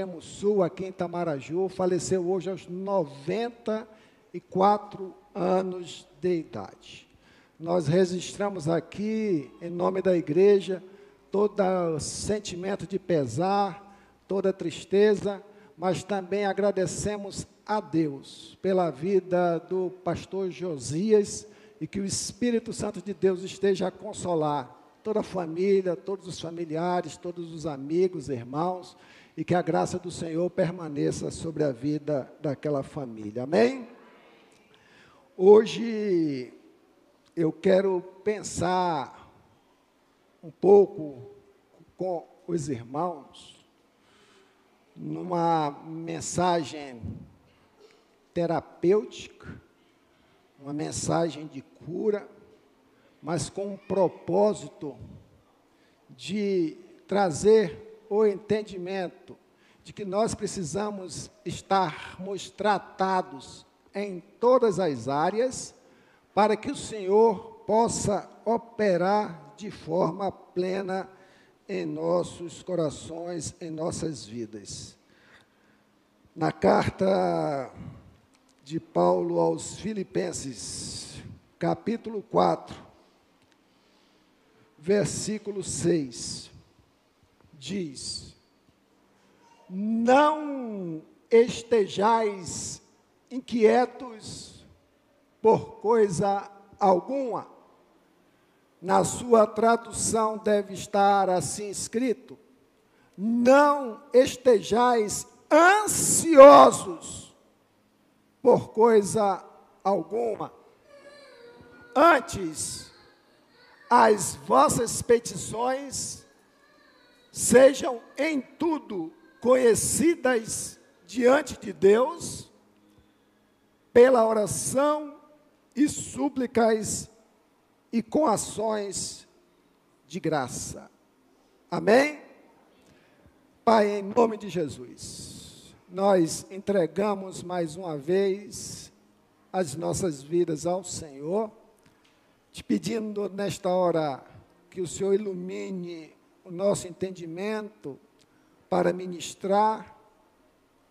extremo sul, aqui em Tamaraju, faleceu hoje aos 94 anos de idade. Nós registramos aqui, em nome da igreja, todo o sentimento de pesar, toda tristeza, mas também agradecemos a Deus pela vida do pastor Josias e que o Espírito Santo de Deus esteja a consolar toda a família, todos os familiares, todos os amigos, irmãos, e que a graça do Senhor permaneça sobre a vida daquela família. Amém? Hoje eu quero pensar um pouco com os irmãos numa mensagem terapêutica, uma mensagem de cura, mas com um propósito de trazer o entendimento de que nós precisamos estarmos tratados em todas as áreas para que o Senhor possa operar de forma plena em nossos corações, em nossas vidas. Na carta de Paulo aos Filipenses, capítulo 4, versículo 6, diz: Não estejais inquietos por coisa alguma na sua tradução deve estar assim escrito: Não estejais ansiosos por coisa alguma. Antes, as vossas petições sejam em tudo conhecidas diante de Deus, pela oração e súplicas e com ações de graça. Amém? Pai, em nome de Jesus, nós entregamos mais uma vez as nossas vidas ao Senhor, te pedindo nesta hora que o Senhor ilumine o nosso entendimento para ministrar,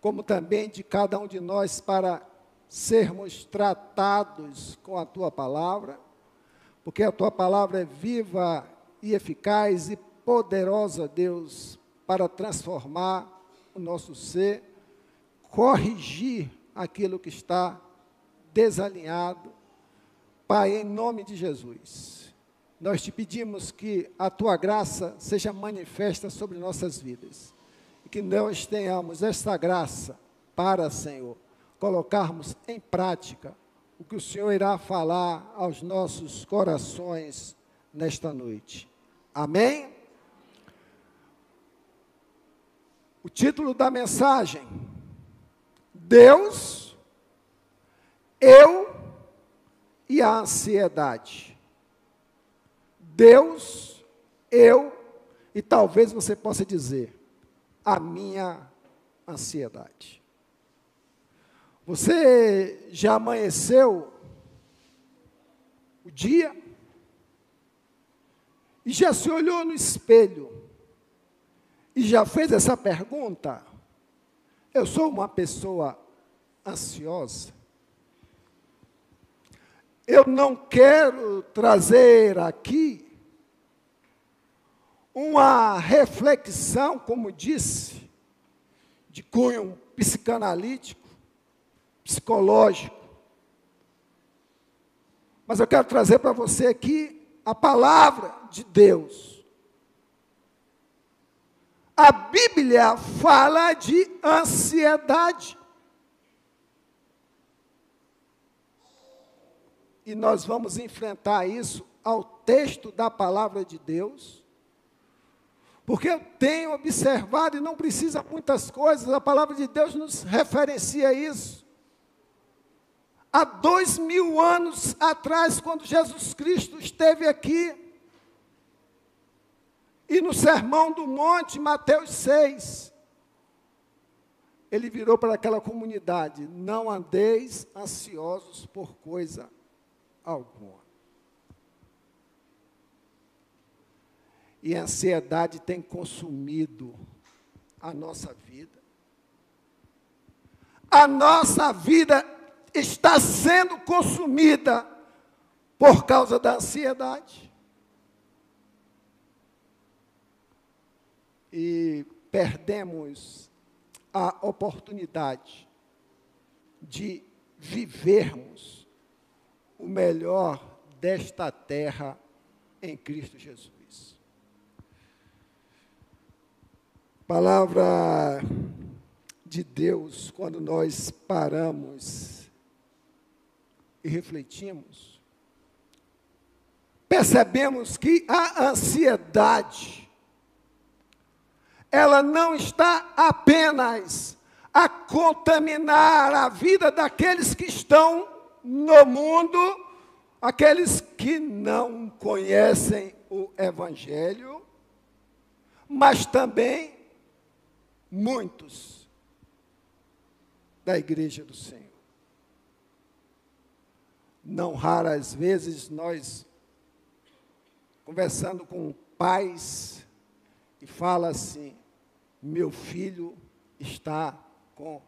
como também de cada um de nós para sermos tratados com a tua palavra porque a tua palavra é viva e eficaz e poderosa, Deus, para transformar o nosso ser, corrigir aquilo que está desalinhado. Pai, em nome de Jesus, nós te pedimos que a tua graça seja manifesta sobre nossas vidas e que nós tenhamos esta graça para, Senhor, colocarmos em prática o que o Senhor irá falar aos nossos corações nesta noite. Amém? O título da mensagem: Deus, eu e a ansiedade. Deus, eu e talvez você possa dizer, a minha ansiedade. Você já amanheceu o dia e já se olhou no espelho e já fez essa pergunta? Eu sou uma pessoa ansiosa. Eu não quero trazer aqui uma reflexão, como disse, de cunho psicanalítico, psicológico. Mas eu quero trazer para você aqui a palavra de Deus. A Bíblia fala de ansiedade. E nós vamos enfrentar isso ao texto da palavra de Deus. Porque eu tenho observado e não precisa muitas coisas, a palavra de Deus nos referencia isso há dois mil anos atrás, quando Jesus Cristo esteve aqui, e no Sermão do Monte, Mateus 6, ele virou para aquela comunidade: não andeis ansiosos por coisa alguma. E a ansiedade tem consumido a nossa vida. a nossa vida está sendo consumida por causa da ansiedade. E perdemos a oportunidade de vivermos o melhor desta terra em Cristo Jesus. Palavra de Deus, quando nós paramos e refletimos, percebemos que a ansiedade, ela não está apenas a contaminar a vida daqueles que estão no mundo, aqueles que não conhecem o Evangelho, mas também muitos da igreja do Senhor. Não raras vezes nós conversando com pais e fala assim: meu filho está com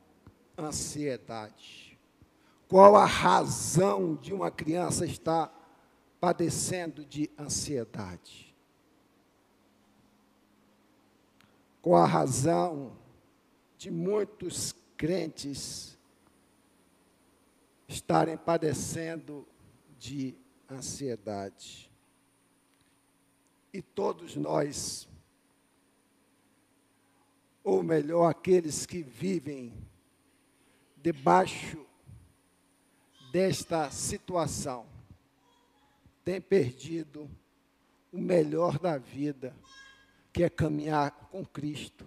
ansiedade. Qual a razão de uma criança estar padecendo de ansiedade? Qual a razão de muitos crentes estarem padecendo de ansiedade? E todos nós ou melhor, aqueles que vivem debaixo desta situação, têm perdido o melhor da vida, que é caminhar com Cristo,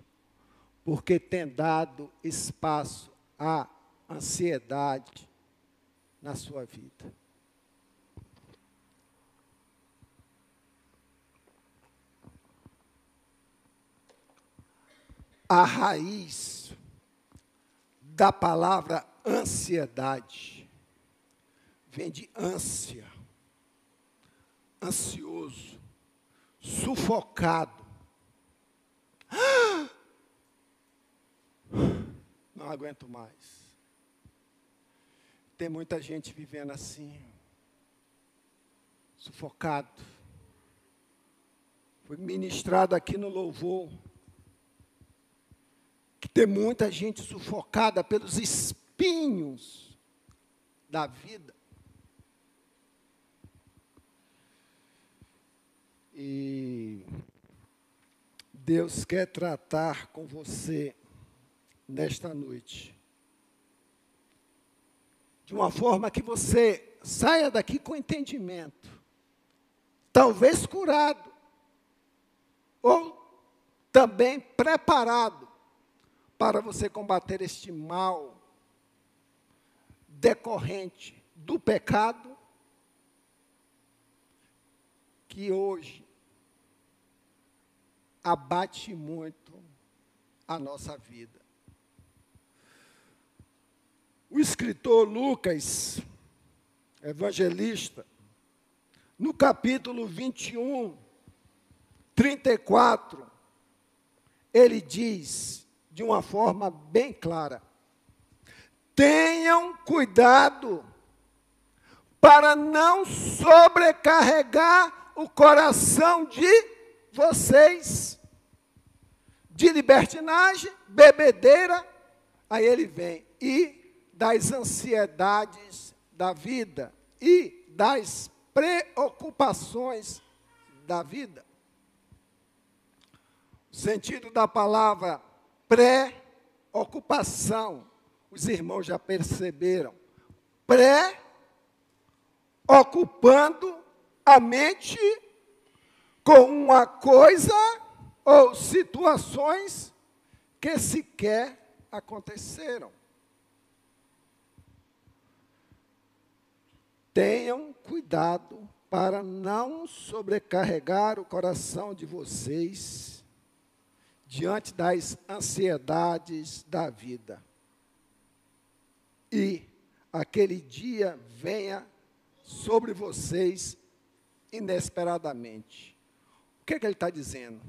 porque tem dado espaço à ansiedade na sua vida. a raiz da palavra ansiedade vem de ânsia, ansioso, sufocado. Não aguento mais. Tem muita gente vivendo assim, sufocado. Foi ministrado aqui no louvor tem muita gente sufocada pelos espinhos da vida. E Deus quer tratar com você nesta noite. De uma forma que você saia daqui com entendimento. Talvez curado. Ou também preparado para você combater este mal decorrente do pecado que hoje abate muito a nossa vida. O escritor Lucas, evangelista, no capítulo 21, 34, ele diz: de uma forma bem clara. Tenham cuidado para não sobrecarregar o coração de vocês de libertinagem, bebedeira, aí ele vem, e das ansiedades da vida e das preocupações da vida. O sentido da palavra pré-ocupação. Os irmãos já perceberam. Pré-ocupando a mente com uma coisa ou situações que sequer aconteceram. Tenham cuidado para não sobrecarregar o coração de vocês diante das ansiedades da vida. E aquele dia venha sobre vocês inesperadamente. O que, é que ele está dizendo?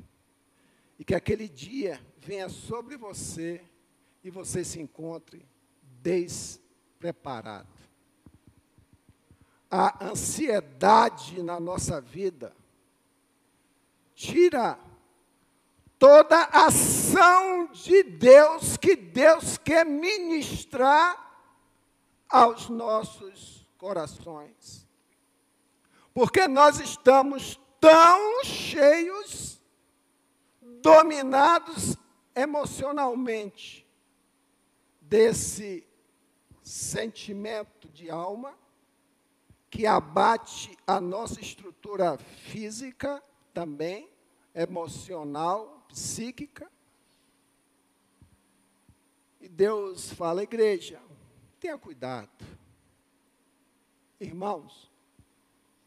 E que aquele dia venha sobre você e você se encontre despreparado. A ansiedade na nossa vida tira toda ação de Deus que Deus quer ministrar aos nossos corações. Porque nós estamos tão cheios, dominados emocionalmente desse sentimento de alma que abate a nossa estrutura física também, emocional, psíquica. E Deus fala, igreja, tenha cuidado. Irmãos,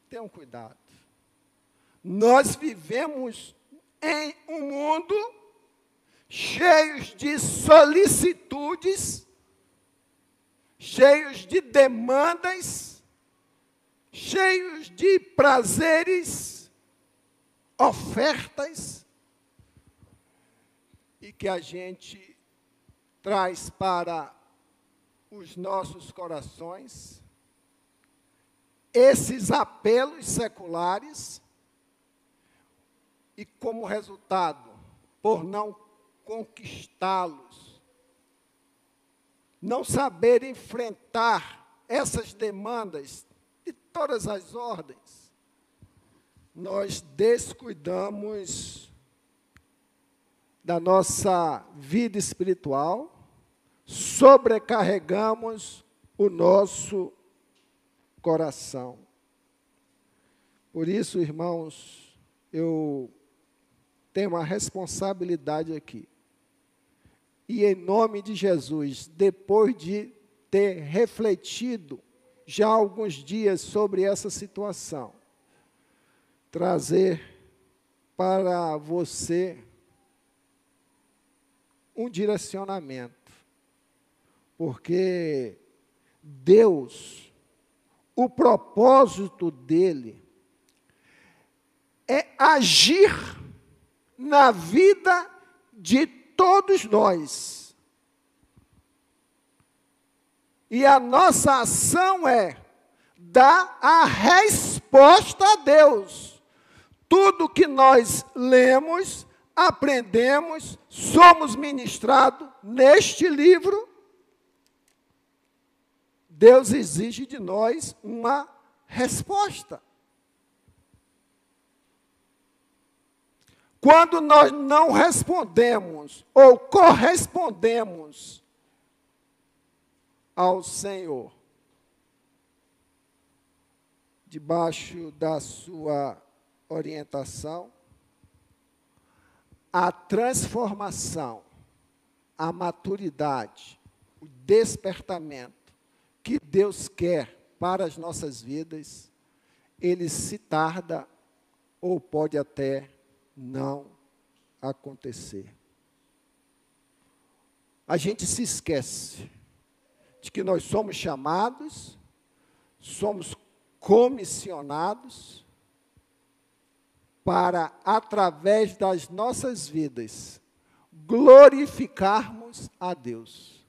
tenham cuidado. Nós vivemos em um mundo cheios de solicitudes, cheios de demandas, cheios de prazeres, ofertas, e que a gente traz para os nossos corações esses apelos seculares e, como resultado, por não conquistá-los, não saber enfrentar essas demandas de todas as ordens, nós descuidamos da nossa vida espiritual, sobrecarregamos o nosso coração. Por isso, irmãos, eu tenho uma responsabilidade aqui. E em nome de Jesus, depois de ter refletido já alguns dias sobre essa situação, trazer para você um direcionamento. Porque Deus, o propósito dele é agir na vida de todos nós. E a nossa ação é dar a resposta a Deus. Tudo que nós lemos, aprendemos, somos ministrados neste livro, Deus exige de nós uma resposta. Quando nós não respondemos ou correspondemos ao Senhor, debaixo da sua orientação, a transformação, a maturidade, o despertamento que Deus quer para as nossas vidas, ele se tarda ou pode até não acontecer. A gente se esquece de que nós somos chamados, somos comissionados para, através das nossas vidas, glorificarmos a Deus.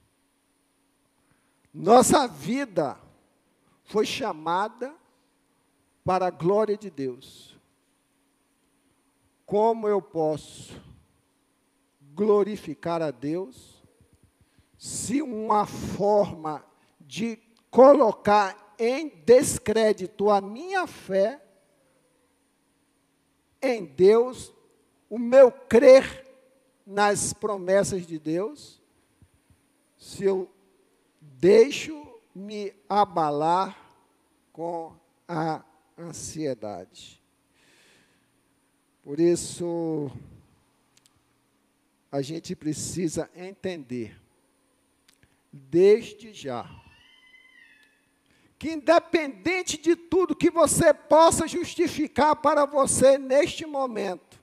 Nossa vida foi chamada para a glória de Deus. Como eu posso glorificar a Deus se uma forma de colocar em descrédito a minha fé em Deus, o meu crer nas promessas de Deus, se eu deixo me abalar com a ansiedade. Por isso, a gente precisa entender, desde já, que independente de tudo que você possa justificar para você neste momento,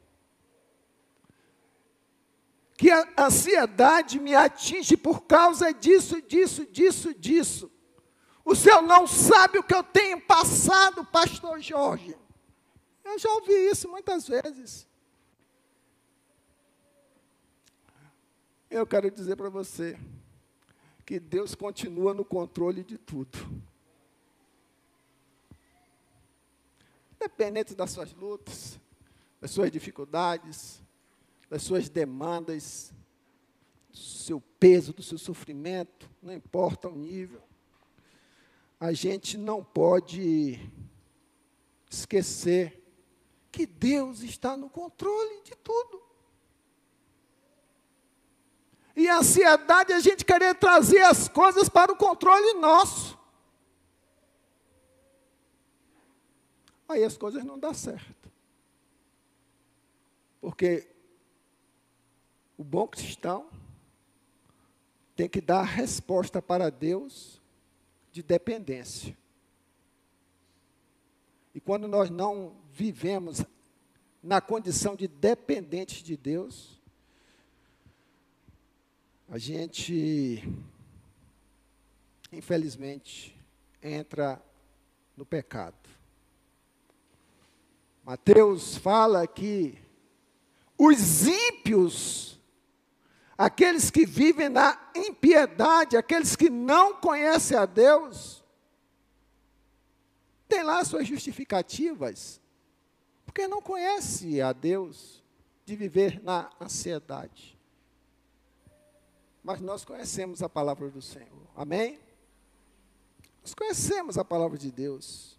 que a ansiedade me atinge por causa disso, disso, disso, disso. O senhor não sabe o que eu tenho passado, pastor Jorge. Eu já ouvi isso muitas vezes. Eu quero dizer para você que Deus continua no controle de tudo. Independente das suas lutas, das suas dificuldades, das suas demandas, do seu peso, do seu sofrimento, não importa o nível, a gente não pode esquecer que Deus está no controle de tudo. E a ansiedade é a gente querer trazer as coisas para o controle nosso. Aí as coisas não dão certo. Porque o bom cristão tem que dar resposta para Deus de dependência. E quando nós não vivemos na condição de dependentes de Deus, a gente, infelizmente, entra no pecado. Mateus fala que os ímpios, aqueles que vivem na impiedade, aqueles que não conhecem a Deus, têm lá suas justificativas, porque não conhece a Deus de viver na ansiedade. Mas nós conhecemos a palavra do Senhor, amém? Nós conhecemos a palavra de Deus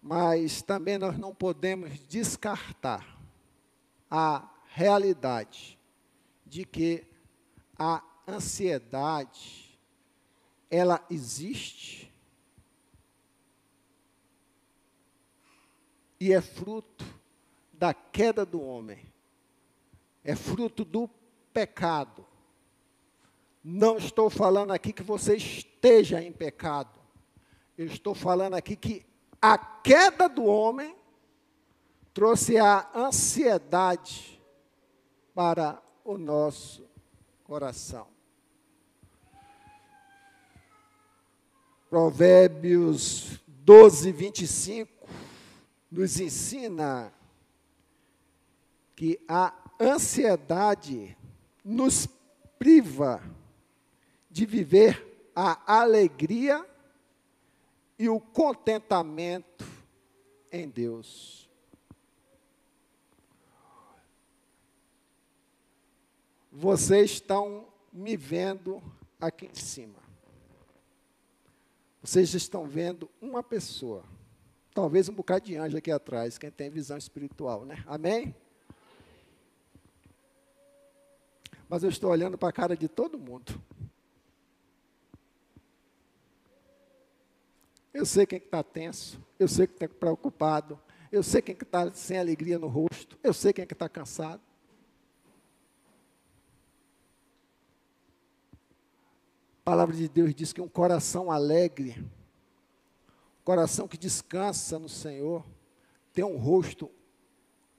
mas também nós não podemos descartar a realidade de que a ansiedade ela existe e é fruto da queda do homem. É fruto do pecado. Não estou falando aqui que você esteja em pecado. Eu estou falando aqui que a queda do homem trouxe a ansiedade para o nosso coração. Provérbios 12, 25 nos ensina que a ansiedade nos priva de viver a alegria e o contentamento em Deus. Vocês estão me vendo aqui em cima. Vocês estão vendo uma pessoa. Talvez um bocado de anjo aqui atrás, quem tem visão espiritual, né? Amém? Mas eu estou olhando para a cara de todo mundo. Eu sei quem está tenso, eu sei quem está preocupado, eu sei quem está sem alegria no rosto, eu sei quem está cansado. A palavra de Deus diz que um coração alegre, coração que descansa no Senhor, tem um rosto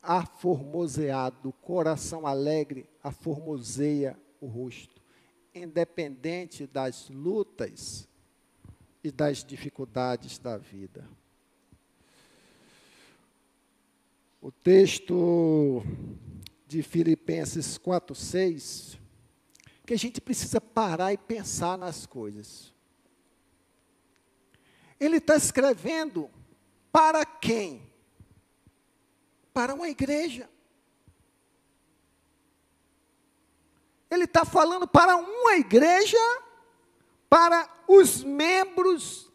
aformoseado, coração alegre aformoseia o rosto, independente das lutas, e das dificuldades da vida. O texto de Filipenses 4:6 que a gente precisa parar e pensar nas coisas. Ele está escrevendo para quem? Para uma igreja. Ele está falando para uma igreja para os membros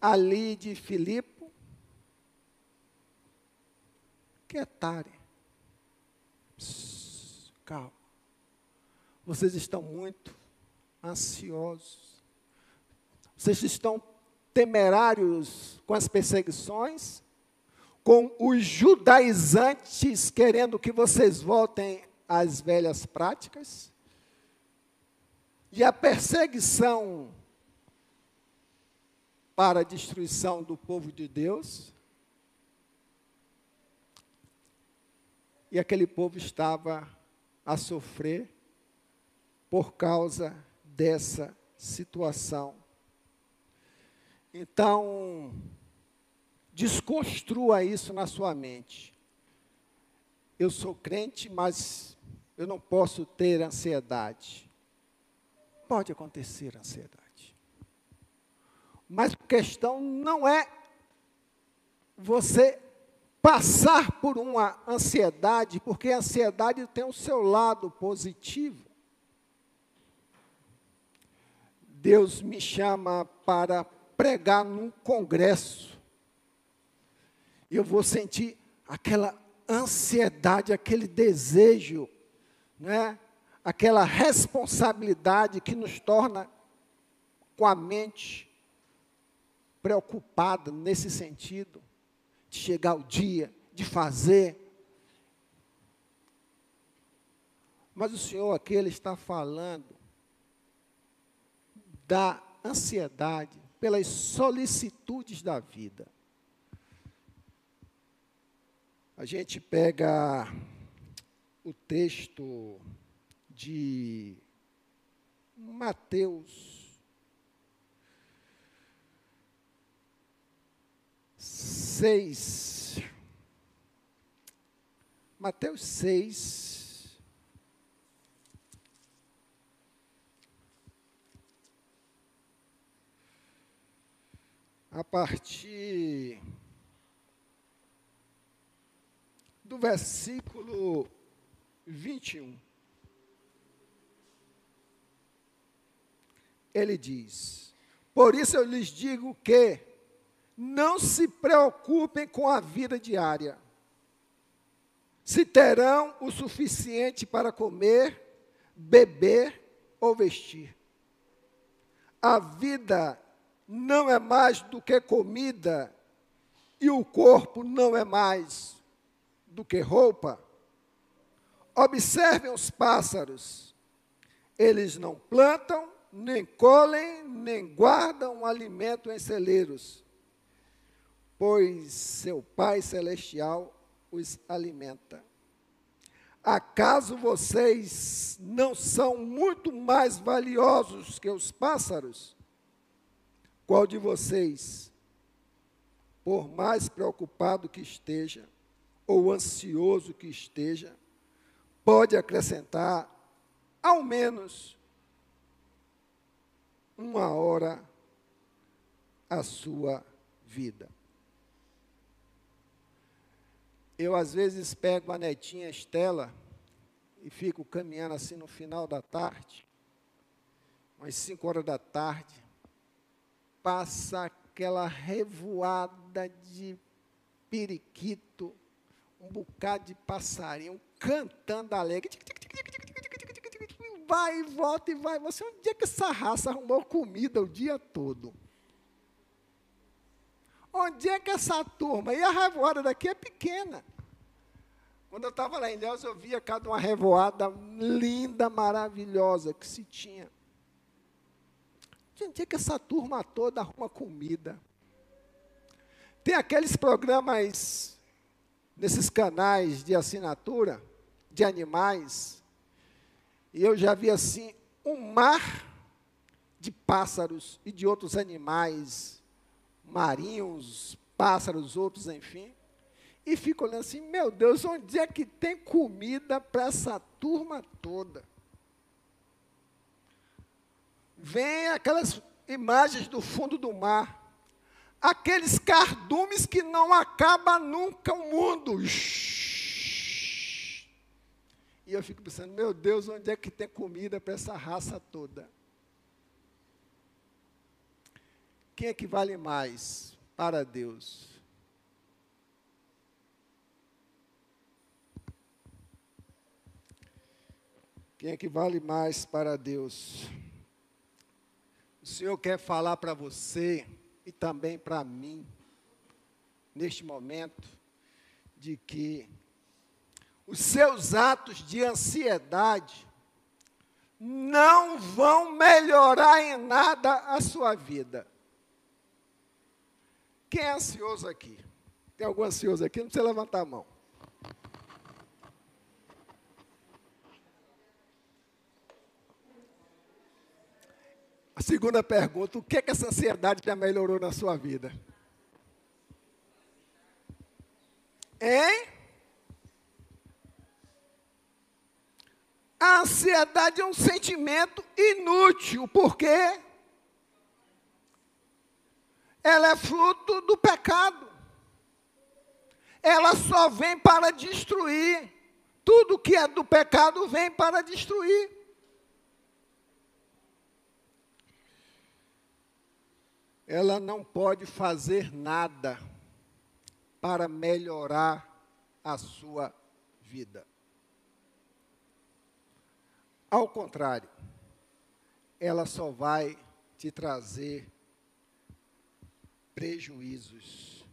ali de Filipe, quietare. Calma. Vocês estão muito ansiosos. Vocês estão temerários com as perseguições, com os judaizantes querendo que vocês voltem às velhas práticas. E a perseguição para a destruição do povo de Deus. E aquele povo estava a sofrer por causa dessa situação. Então, desconstrua isso na sua mente. Eu sou crente, mas eu não posso ter ansiedade. Pode acontecer ansiedade. Mas a questão não é você passar por uma ansiedade, porque a ansiedade tem o seu lado positivo. Deus me chama para pregar num congresso. Eu vou sentir aquela ansiedade, aquele desejo, né? aquela responsabilidade que nos torna com a mente preocupada nesse sentido, de chegar o dia, de fazer. Mas o Senhor aqui, Ele está falando da ansiedade pelas solicitudes da vida. A gente pega o texto de Mateus seis, Mateus seis, a partir do versículo 21. Ele diz: Por isso eu lhes digo que não se preocupem com a vida diária, se terão o suficiente para comer, beber ou vestir. A vida não é mais do que comida, e o corpo não é mais do que roupa. Observem os pássaros. Eles não plantam, nem colhem, nem guardam alimento em celeiros, pois seu Pai Celestial os alimenta. Acaso vocês não são muito mais valiosos que os pássaros? Qual de vocês, por mais preocupado que esteja, ou ansioso que esteja, pode acrescentar ao menos uma hora à sua vida. Eu, às vezes, pego a netinha Estela e fico caminhando assim no final da tarde, umas cinco horas da tarde, passa aquela revoada de periquito um bocado de passarinho cantando alegre. Vai e volta e vai. Você, onde é que essa raça arrumou comida o dia todo? Onde é que essa turma? E a revoada daqui é pequena. Quando eu estava lá em Deus, eu via cada uma revoada linda, maravilhosa que se tinha. Onde é que essa turma toda arruma comida? Tem aqueles programas nesses canais de assinatura de animais, e eu já vi assim um mar de pássaros e de outros animais marinhos, pássaros, outros, enfim. E fico olhando assim, meu Deus, onde é que tem comida para essa turma toda? Vem aquelas imagens do fundo do mar aqueles cardumes que não acaba nunca o mundo. E eu fico pensando, meu Deus, onde é que tem comida para essa raça toda? Quem é que vale mais para Deus? Quem é que vale mais para Deus? O Senhor quer falar para você e também para mim, neste momento, de que os seus atos de ansiedade não vão melhorar em nada a sua vida. Quem é ansioso aqui? Tem algum ansioso aqui? Não precisa levantar a mão. Segunda pergunta: o que, é que essa ansiedade já melhorou na sua vida? Hein? A ansiedade é um sentimento inútil, por quê? Ela é fruto do pecado. Ela só vem para destruir. Tudo que é do pecado vem para destruir. Ela não pode fazer nada para melhorar a sua vida. Ao contrário, ela só vai te trazer prejuízos.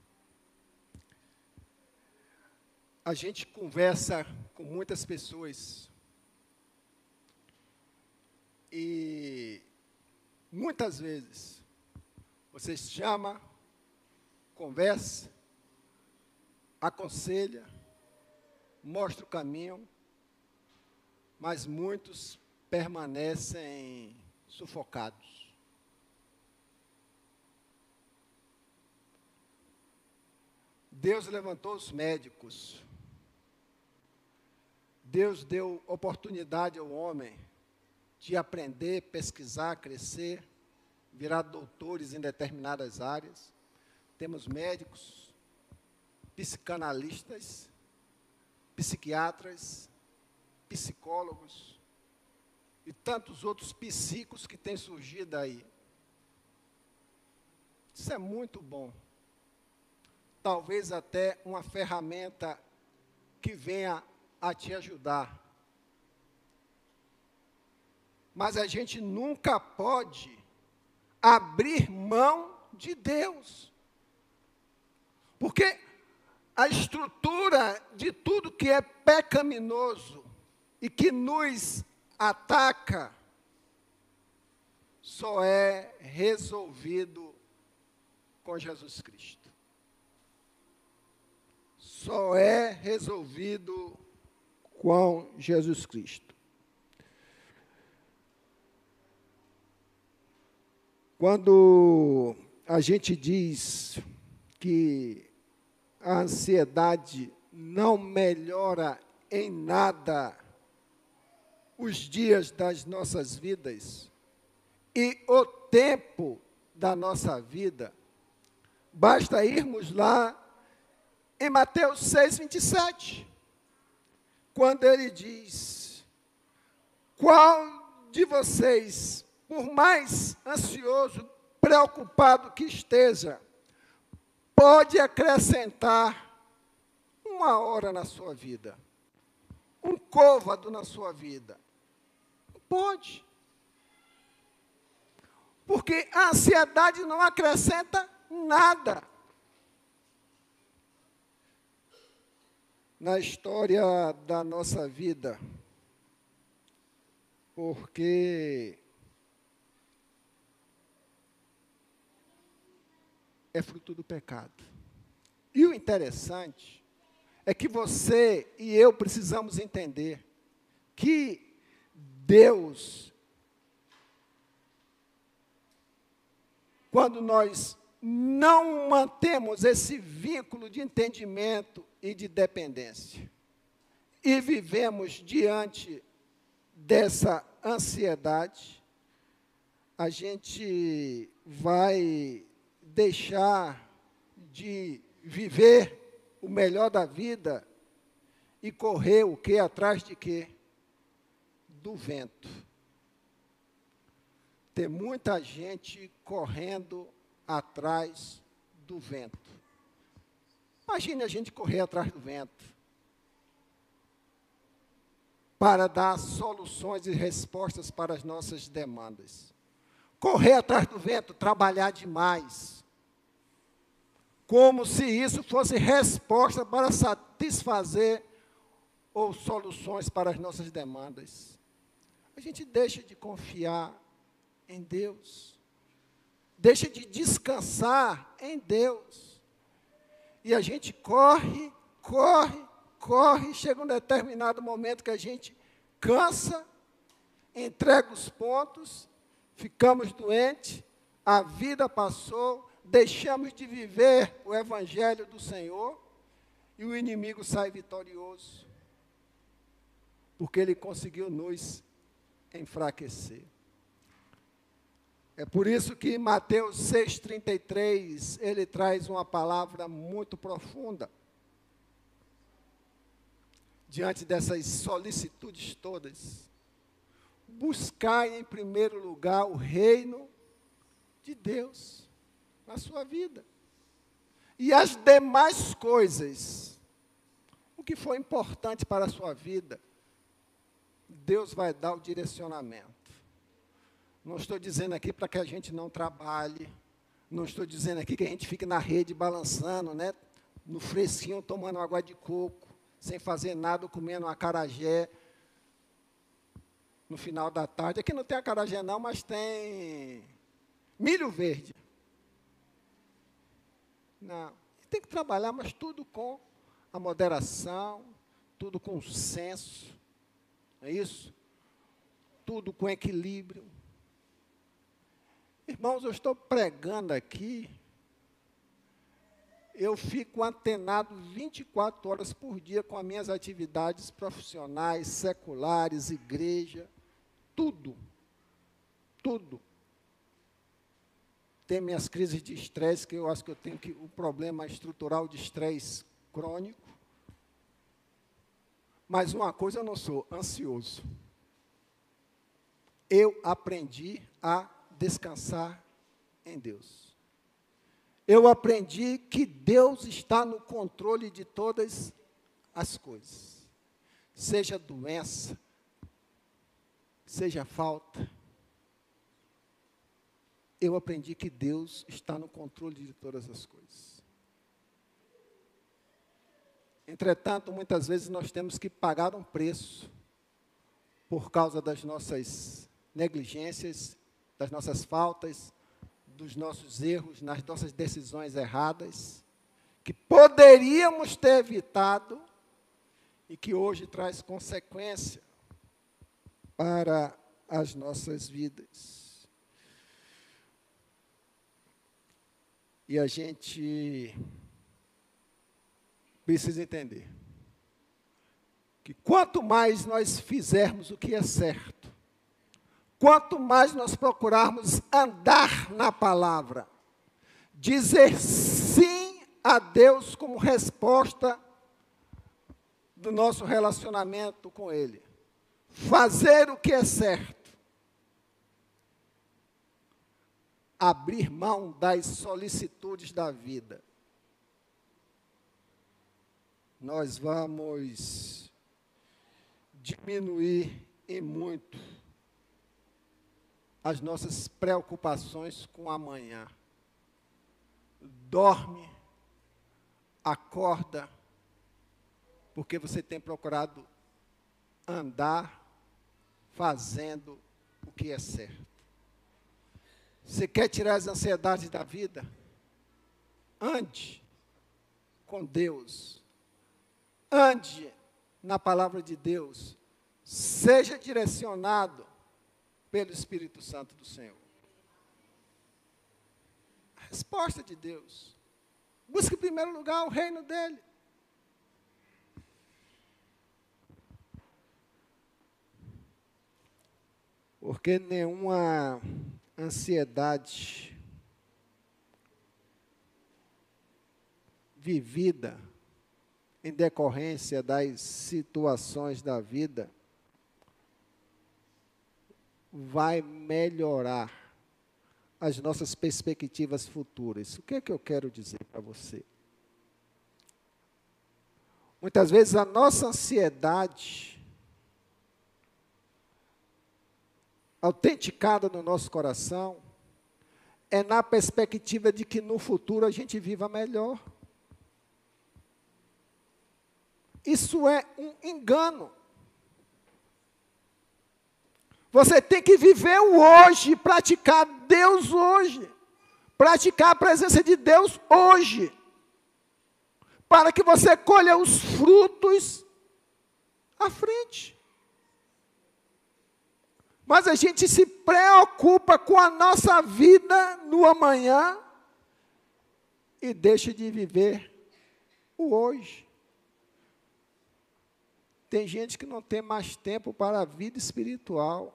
A gente conversa com muitas pessoas e muitas vezes você chama, conversa, aconselha, mostra o caminho, mas muitos permanecem sufocados. Deus levantou os médicos. Deus deu oportunidade ao homem de aprender, pesquisar, crescer, virar doutores em determinadas áreas. Temos médicos, psicanalistas, psiquiatras, psicólogos e tantos outros psicos que têm surgido aí. Isso é muito bom. Talvez até uma ferramenta que venha a te ajudar. Mas a gente nunca pode abrir mão de Deus. Porque a estrutura de tudo que é pecaminoso e que nos ataca só é resolvido com Jesus Cristo. Só é resolvido com Jesus Cristo. Quando a gente diz que a ansiedade não melhora em nada os dias das nossas vidas e o tempo da nossa vida, basta irmos lá em Mateus 6, 27, quando ele diz: Qual de vocês, por mais ansioso, preocupado que esteja, pode acrescentar uma hora na sua vida? Um côvado na sua vida? Pode. Porque a ansiedade não acrescenta nada. Na história da nossa vida, porque é fruto do pecado. E o interessante é que você e eu precisamos entender que Deus, quando nós não mantemos esse vínculo de entendimento e de dependência, e vivemos diante dessa ansiedade, a gente vai deixar de viver o melhor da vida e correr o que atrás de quê? do vento. Tem muita gente correndo atrás do vento. Imagine a gente correr atrás do vento para dar soluções e respostas para as nossas demandas. Correr atrás do vento, trabalhar demais. Como se isso fosse resposta para satisfazer ou soluções para as nossas demandas. A gente deixa de confiar em Deus, deixa de descansar em Deus, e a gente corre, corre, corre, chega um determinado momento que a gente cansa, entrega os pontos, ficamos doentes, a vida passou, deixamos de viver o Evangelho do Senhor e o inimigo sai vitorioso, porque ele conseguiu nos enfraquecer. É por isso que Mateus 6,33 ele traz uma palavra muito profunda. Diante dessas solicitudes todas, buscai em primeiro lugar o reino de Deus na sua vida. E as demais coisas, o que for importante para a sua vida, Deus vai dar o direcionamento. Não estou dizendo aqui para que a gente não trabalhe, não estou dizendo aqui que a gente fique na rede balançando, né? No fresquinho, tomando água de coco, sem fazer nada, comendo uma carajé no final da tarde. Aqui não tem acarajé não, mas tem milho verde. Não. Tem que trabalhar, mas tudo com a moderação, tudo com senso. É isso? Tudo com equilíbrio. Irmãos, eu estou pregando aqui. Eu fico antenado 24 horas por dia com as minhas atividades profissionais, seculares, igreja, tudo. Tudo tem minhas crises de estresse, que eu acho que eu tenho que, o problema estrutural de estresse crônico. Mas uma coisa eu não sou, ansioso. Eu aprendi a descansar em Deus. Eu aprendi que Deus está no controle de todas as coisas. Seja doença, seja falta, eu aprendi que Deus está no controle de todas as coisas. Entretanto, muitas vezes nós temos que pagar um preço por causa das nossas negligências, das nossas faltas, dos nossos erros, nas nossas decisões erradas, que poderíamos ter evitado e que hoje traz consequência para as nossas vidas. E a gente precisa entender que quanto mais nós fizermos o que é certo, quanto mais nós procurarmos andar na palavra, dizer sim a Deus como resposta do nosso relacionamento com Ele, fazer o que é certo, abrir mão das solicitudes da vida. Nós vamos diminuir em muito as nossas preocupações com amanhã. Dorme, acorda, porque você tem procurado andar fazendo o que é certo. Você quer tirar as ansiedades da vida? Ande com Deus. Ande na palavra de Deus. Seja direcionado pelo Espírito Santo do Senhor. A resposta de Deus. Busque em primeiro lugar o reino dele. Porque nenhuma ansiedade vivida em decorrência das situações da vida vai melhorar as nossas perspectivas futuras. O que é que eu quero dizer para você? Muitas vezes a nossa ansiedade autenticada no nosso coração é na perspectiva de que no futuro a gente viva melhor. Isso é um engano. Você tem que viver o hoje, praticar Deus hoje, praticar a presença de Deus hoje, para que você colha os frutos à frente. Mas a gente se preocupa com a nossa vida no amanhã e deixa de viver o hoje. Tem gente que não tem mais tempo para a vida espiritual.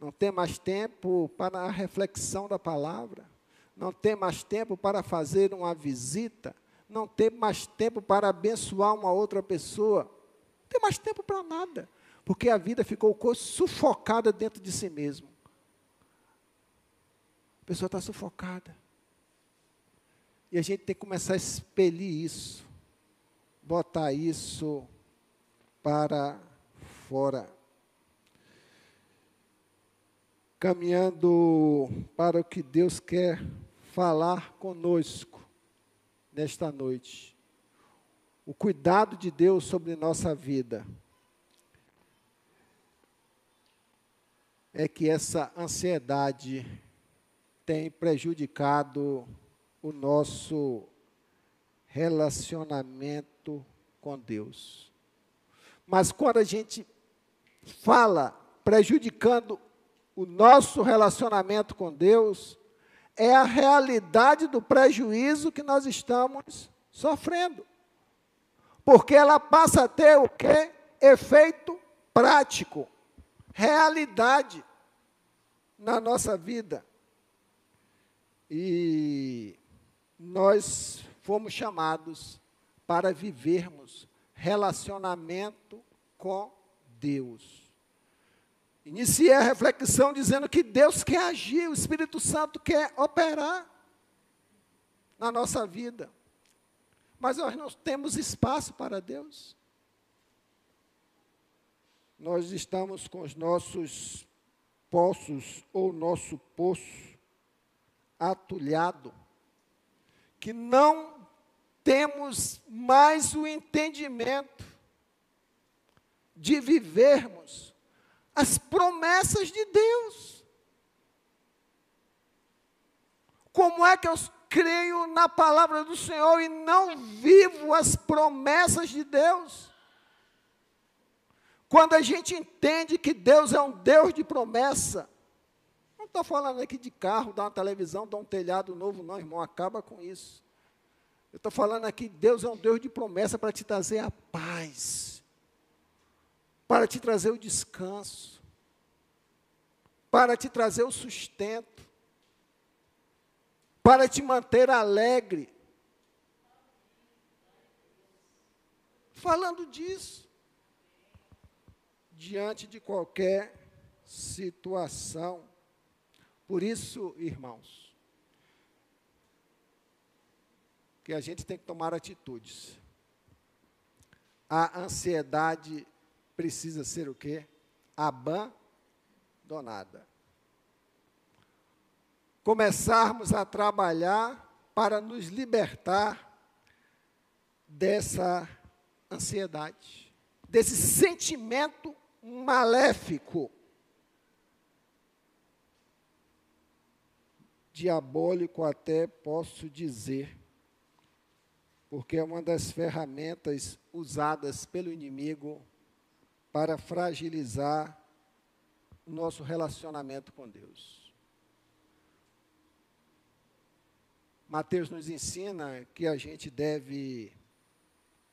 não tem mais tempo para a reflexão da palavra, não tem mais tempo para fazer uma visita, não tem mais tempo para abençoar uma outra pessoa, não tem mais tempo para nada, porque a vida ficou sufocada dentro de si mesmo. A pessoa está sufocada. E a gente tem que começar a expelir isso, botar isso para fora. Caminhando para o que Deus quer falar conosco nesta noite. O cuidado de Deus sobre nossa vida. É que essa ansiedade tem prejudicado o nosso relacionamento com Deus. Mas quando a gente fala prejudicando o nosso relacionamento com Deus, é a realidade do prejuízo que nós estamos sofrendo. Porque ela passa a ter o que? Efeito prático, realidade na nossa vida. E nós fomos chamados para vivermos relacionamento com Deus. Iniciei a reflexão dizendo que Deus quer agir, o Espírito Santo quer operar na nossa vida. Mas nós não temos espaço para Deus. Nós estamos com os nossos poços ou nosso poço atulhado que não temos mais o entendimento de vivermos as promessas de Deus. Como é que eu creio na palavra do Senhor e não vivo as promessas de Deus? Quando a gente entende que Deus é um Deus de promessa, estou falando aqui de carro, dar uma televisão, dar um telhado novo, não, irmão, acaba com isso. Eu estou falando aqui, Deus é um Deus de promessa para te trazer a paz, para te trazer o descanso, para te trazer o sustento, para te manter alegre. Falando disso, diante de qualquer situação, por isso, irmãos, que a gente tem que tomar atitudes. A ansiedade precisa ser o quê? Abandonada. Começarmos a trabalhar para nos libertar dessa ansiedade, desse sentimento maléfico diabólico até posso dizer, porque é uma das ferramentas usadas pelo inimigo para fragilizar o nosso relacionamento com Deus. Mateus nos ensina que a gente deve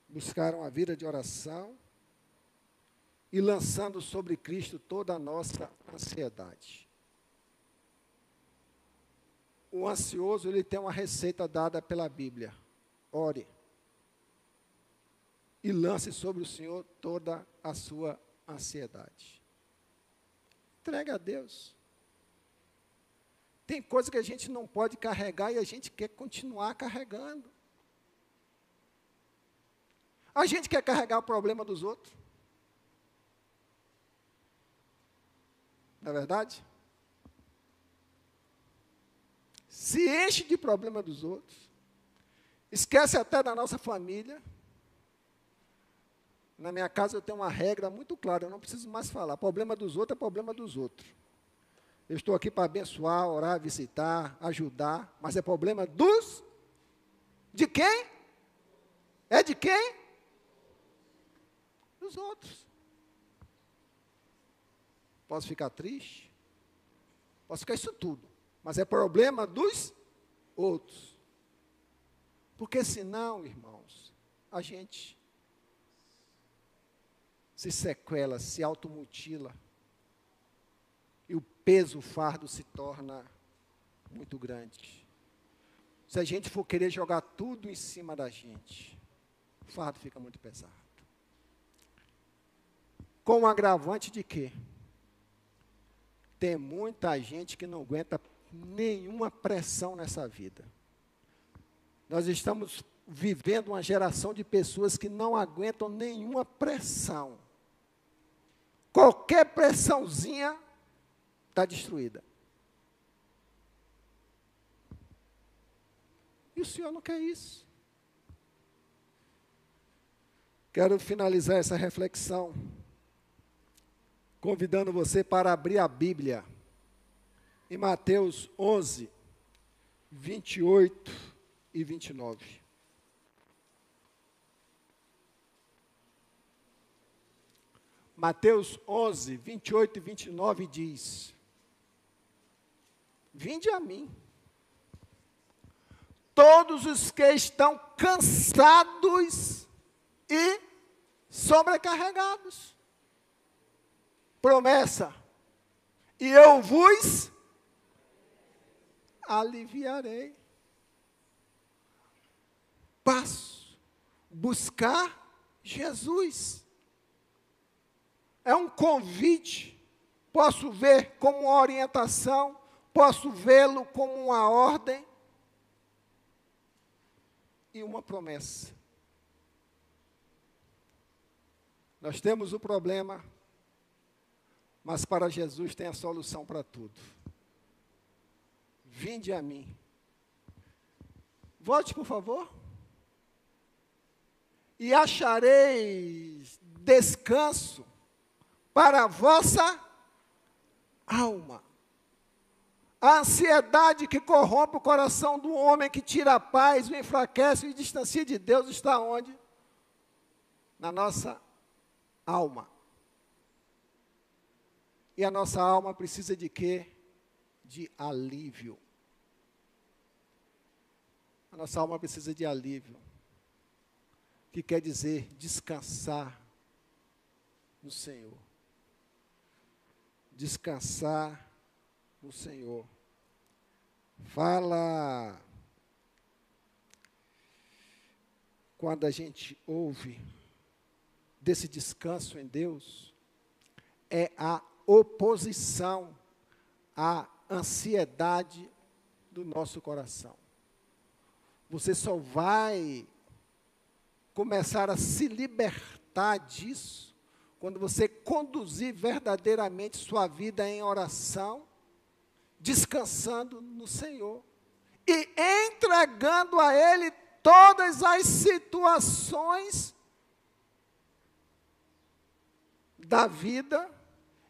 buscar uma vida de oração e lançando sobre Cristo toda a nossa ansiedade. O ansioso, ele tem uma receita dada pela Bíblia. Ore. E lance sobre o Senhor toda a sua ansiedade. Entrega a Deus. Tem coisa que a gente não pode carregar e a gente quer continuar carregando. A gente quer carregar o problema dos outros. Não é verdade? se enche de problema dos outros, esquece até da nossa família. Na minha casa eu tenho uma regra muito clara, eu não preciso mais falar. Problema dos outros é problema dos outros. Eu estou aqui para abençoar, orar, visitar, ajudar, mas é problema dos. De quem? É de quem? Dos outros. Posso ficar triste? Posso ficar isso tudo mas é problema dos outros. Porque senão, irmãos, a gente se sequela, se automutila. e o peso, o fardo se torna muito grande. Se a gente for querer jogar tudo em cima da gente, o fardo fica muito pesado. Com o agravante de que tem muita gente que não aguenta nenhuma pressão nessa vida. Nós estamos vivendo uma geração de pessoas que não aguentam nenhuma pressão. Qualquer pressãozinha está destruída. E o Senhor não quer isso. Quero finalizar essa reflexão convidando você para abrir a Bíblia em Mateus 11, 28 e 29. Mateus 11, 28 e 29 diz: Vinde a mim, todos os que estão cansados e sobrecarregados. Promessa, e eu vos aliviarei. Passo, buscar Jesus. É um convite, posso ver como uma orientação, posso vê-lo como uma ordem e uma promessa. Nós temos o problema, mas para Jesus tem a solução para tudo. Vinde a mim. Volte, por favor. E achareis descanso para a vossa alma. A ansiedade que corrompe o coração do homem, que tira a paz, o enfraquece e distancia de Deus, está onde? Na nossa alma. E a nossa alma precisa de quê? De alívio. A nossa alma precisa de alívio. Que quer dizer descansar no Senhor. Descansar no Senhor. Fala quando a gente ouve desse descanso em Deus, é a oposição à ansiedade do nosso coração. Você só vai começar a se libertar disso quando você conduzir verdadeiramente sua vida em oração, descansando no Senhor e entregando a Ele todas as situações da vida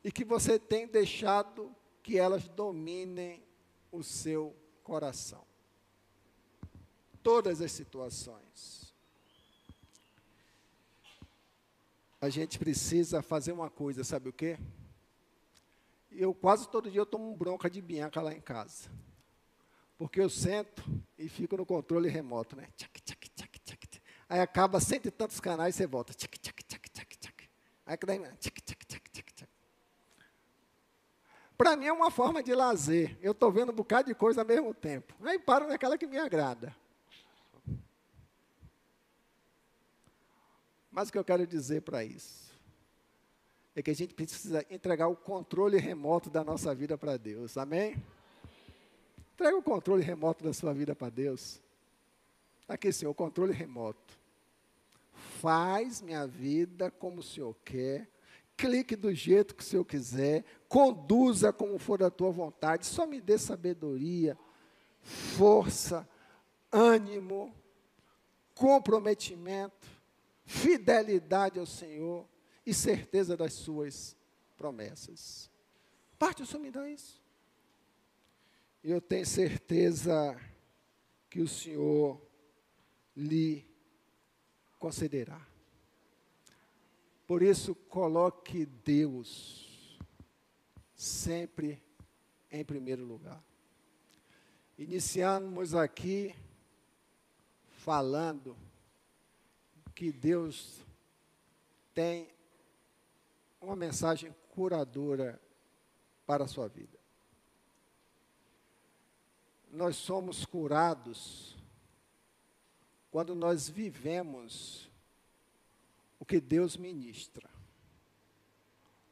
e que você tem deixado que elas dominem o seu coração. Todas as situações. A gente precisa fazer uma coisa, sabe o quê? Eu quase todo dia eu tomo bronca de Bianca lá em casa. Porque eu sento e fico no controle remoto, né? Tchac, tchac, tchac, tchac. Aí acaba cento e tantos canais e você volta. Tchac, tchac, tchac, tchac, tchac. Aí daí, tchac, tchac, para mim é uma forma de lazer. Eu estou vendo um bocado de coisa ao mesmo tempo. Aí paro naquela que me agrada. Mas o que eu quero dizer para isso é que a gente precisa entregar o controle remoto da nossa vida para Deus. Amém? Entrega o controle remoto da sua vida para Deus. Aqui, Senhor, o controle remoto. Faz minha vida como o Senhor quer clique do jeito que o Senhor quiser, conduza como for da tua vontade, só me dê sabedoria, força, ânimo, comprometimento, fidelidade ao Senhor e certeza das suas promessas. Parte o Senhor me dá isso. E eu tenho certeza que o Senhor lhe concederá. Por isso, coloque Deus sempre em primeiro lugar. Iniciamos aqui falando que Deus tem uma mensagem curadora para a sua vida. Nós somos curados quando nós vivemos o que Deus ministra,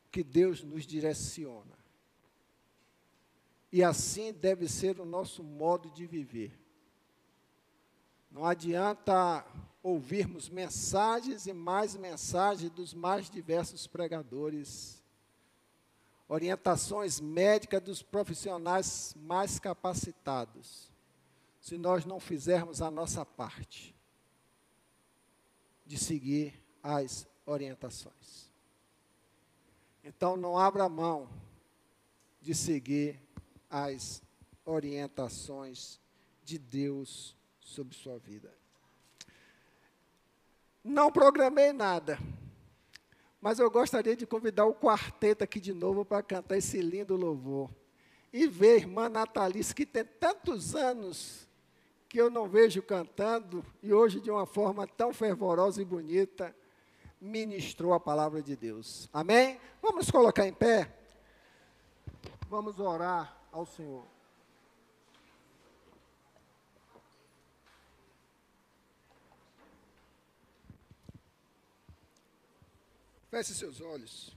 o que Deus nos direciona. E assim deve ser o nosso modo de viver. Não adianta ouvirmos mensagens e mais mensagens dos mais diversos pregadores, orientações médicas dos profissionais mais capacitados, se nós não fizermos a nossa parte de seguir as orientações. Então, não abra mão de seguir as orientações de Deus sobre sua vida. Não programei nada. Mas eu gostaria de convidar o quarteto aqui de novo para cantar esse lindo louvor. E ver a irmã Natalice, que tem tantos anos que eu não vejo cantando, e hoje, de uma forma tão fervorosa e bonita, ministrou a palavra de Deus. Amém? Vamos colocar em pé? Vamos orar ao Senhor. Feche seus olhos.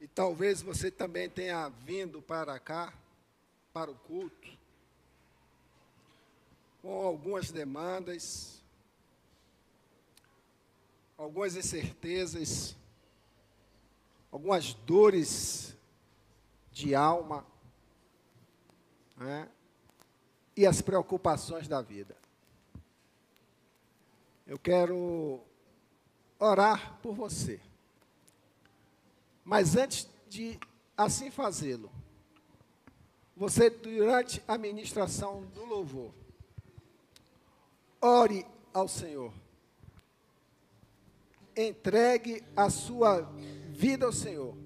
E talvez você também tenha vindo para cá, para o culto, com algumas demandas, algumas incertezas, algumas dores de alma, né? e as preocupações da vida. Eu quero orar por você. Mas antes de assim fazê-lo, você, durante a ministração do louvor, ore ao Senhor. Entregue a sua vida ao Senhor.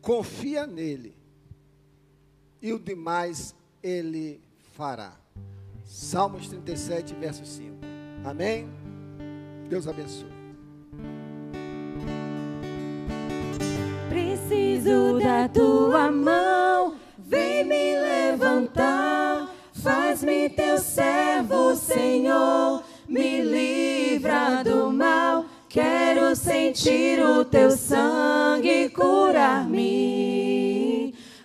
Confia nele. E o demais ele fará. Salmos 37, verso 5. Amém? Deus abençoe. Preciso da tua mão, vem me levantar, faz-me teu servo, Senhor, me livra do mal. Quero sentir o teu sangue curar-me.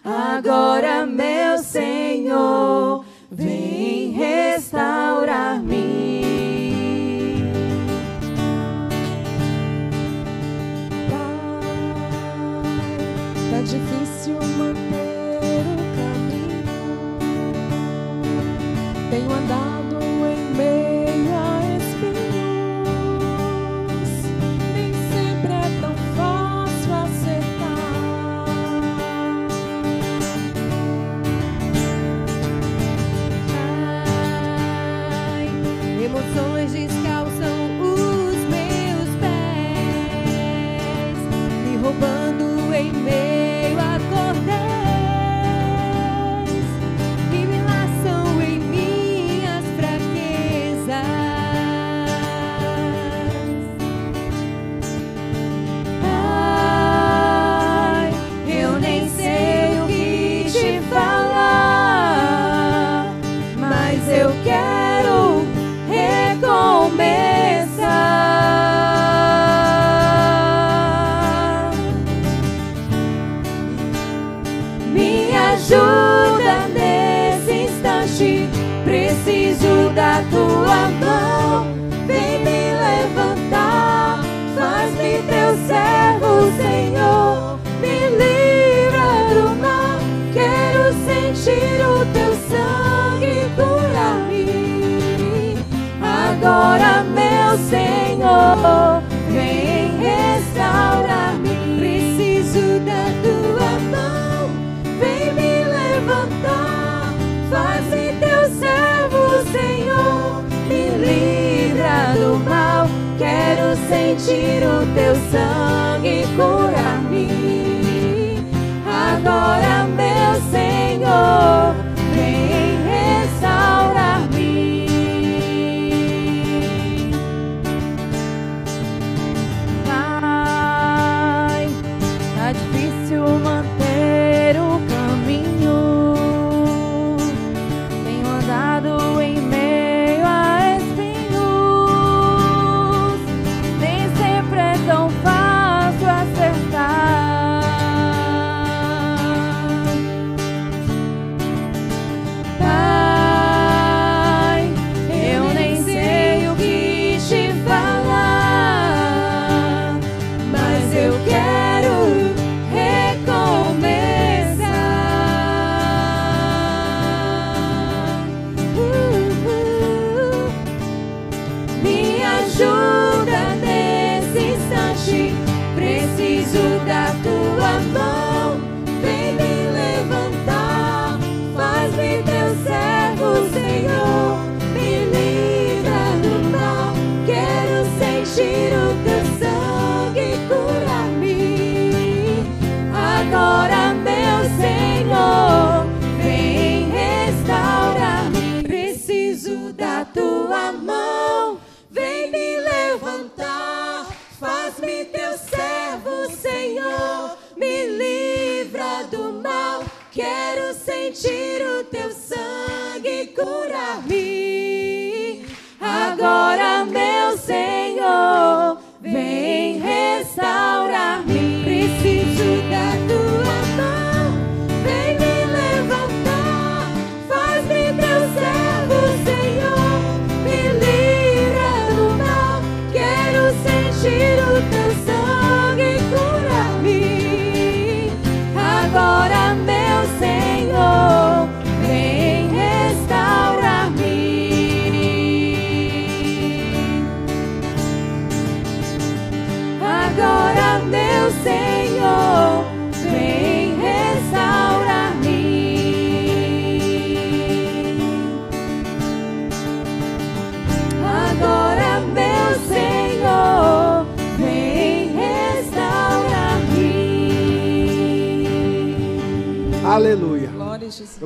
Agora, meu Senhor, o teu sangue curar-me.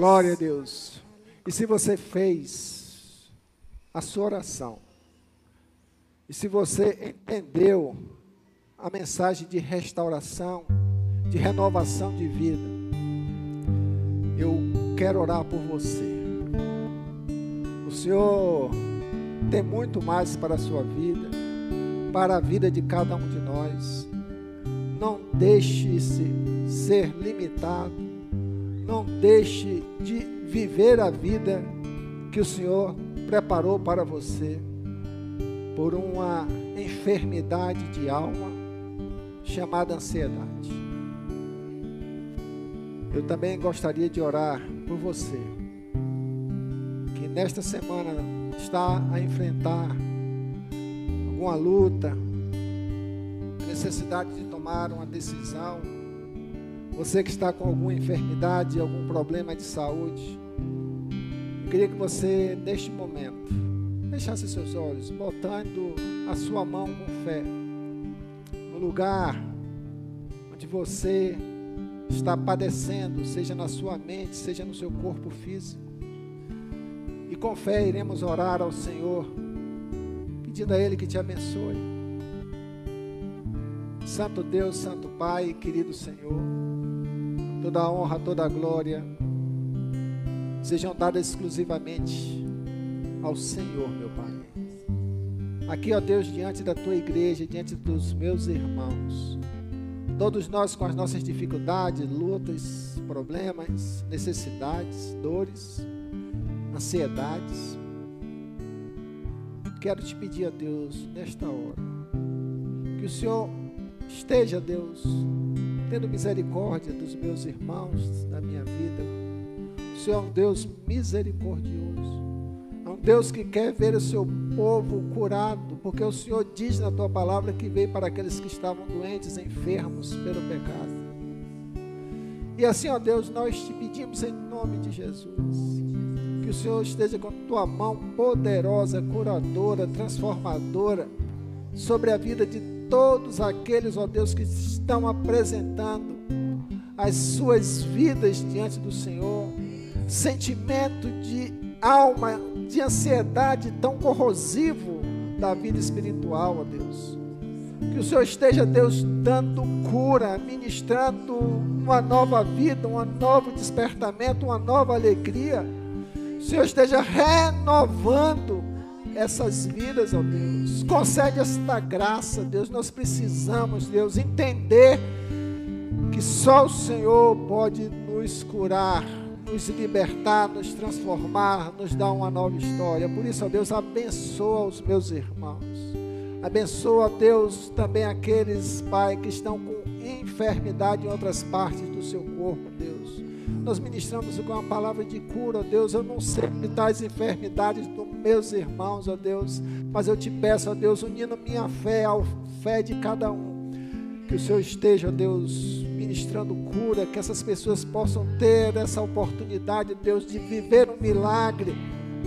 Glória a Deus. E se você fez a sua oração, e se você entendeu a mensagem de restauração, de renovação de vida, eu quero orar por você. O Senhor tem muito mais para a sua vida, para a vida de cada um de nós. Não deixe-se ser limitado não deixe de viver a vida que o Senhor preparou para você por uma enfermidade de alma chamada ansiedade. Eu também gostaria de orar por você que nesta semana está a enfrentar alguma luta, necessidade de tomar uma decisão você que está com alguma enfermidade, algum problema de saúde, eu queria que você, neste momento, fechasse seus olhos, botando a sua mão com fé no lugar onde você está padecendo, seja na sua mente, seja no seu corpo físico. E com fé iremos orar ao Senhor, pedindo a Ele que te abençoe. Santo Deus, Santo Pai, querido Senhor, toda a honra, toda a glória sejam dadas exclusivamente ao Senhor, meu Pai. Aqui, ó Deus, diante da tua igreja, diante dos meus irmãos, todos nós com as nossas dificuldades, lutas, problemas, necessidades, dores, ansiedades, quero te pedir a Deus, nesta hora, que o Senhor esteja, Deus, tendo misericórdia dos meus irmãos, da minha vida. O Senhor é um Deus misericordioso. É um Deus que quer ver o seu povo curado, porque o Senhor diz na tua palavra que veio para aqueles que estavam doentes, enfermos pelo pecado. E assim, ó Deus, nós te pedimos em nome de Jesus, que o Senhor esteja com tua mão poderosa, curadora, transformadora sobre a vida de todos aqueles, ó Deus, que estão apresentando as suas vidas diante do Senhor, sentimento de alma, de ansiedade tão corrosivo da vida espiritual, ó Deus. Que o Senhor esteja, Deus, dando cura, ministrando uma nova vida, um novo despertamento, uma nova alegria. O Senhor esteja renovando essas vidas, ó Deus. Concede esta graça, Deus. Nós precisamos, Deus, entender que só o Senhor pode nos curar, nos libertar, nos transformar, nos dar uma nova história. Por isso, ó Deus, abençoa os meus irmãos. Abençoa, Deus, também aqueles, Pai, que estão com enfermidade em outras partes do seu corpo, Deus. Nós ministramos com a palavra de cura, ó Deus. Eu não sei tais enfermidades dos meus irmãos, ó Deus, mas eu te peço, ó Deus, unindo minha fé à fé de cada um. Que o Senhor esteja, ó Deus, ministrando cura, que essas pessoas possam ter essa oportunidade, Deus, de viver um milagre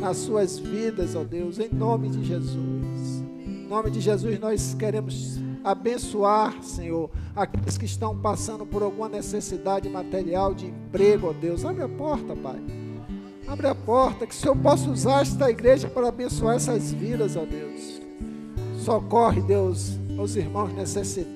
nas suas vidas, ó Deus, em nome de Jesus. Em nome de Jesus, nós queremos abençoar, Senhor, aqueles que estão passando por alguma necessidade material de emprego, ó Deus. Abre a porta, Pai. Abre a porta, que o Senhor possa usar esta igreja para abençoar essas vidas, ó Deus. Socorre, Deus, os irmãos necessitados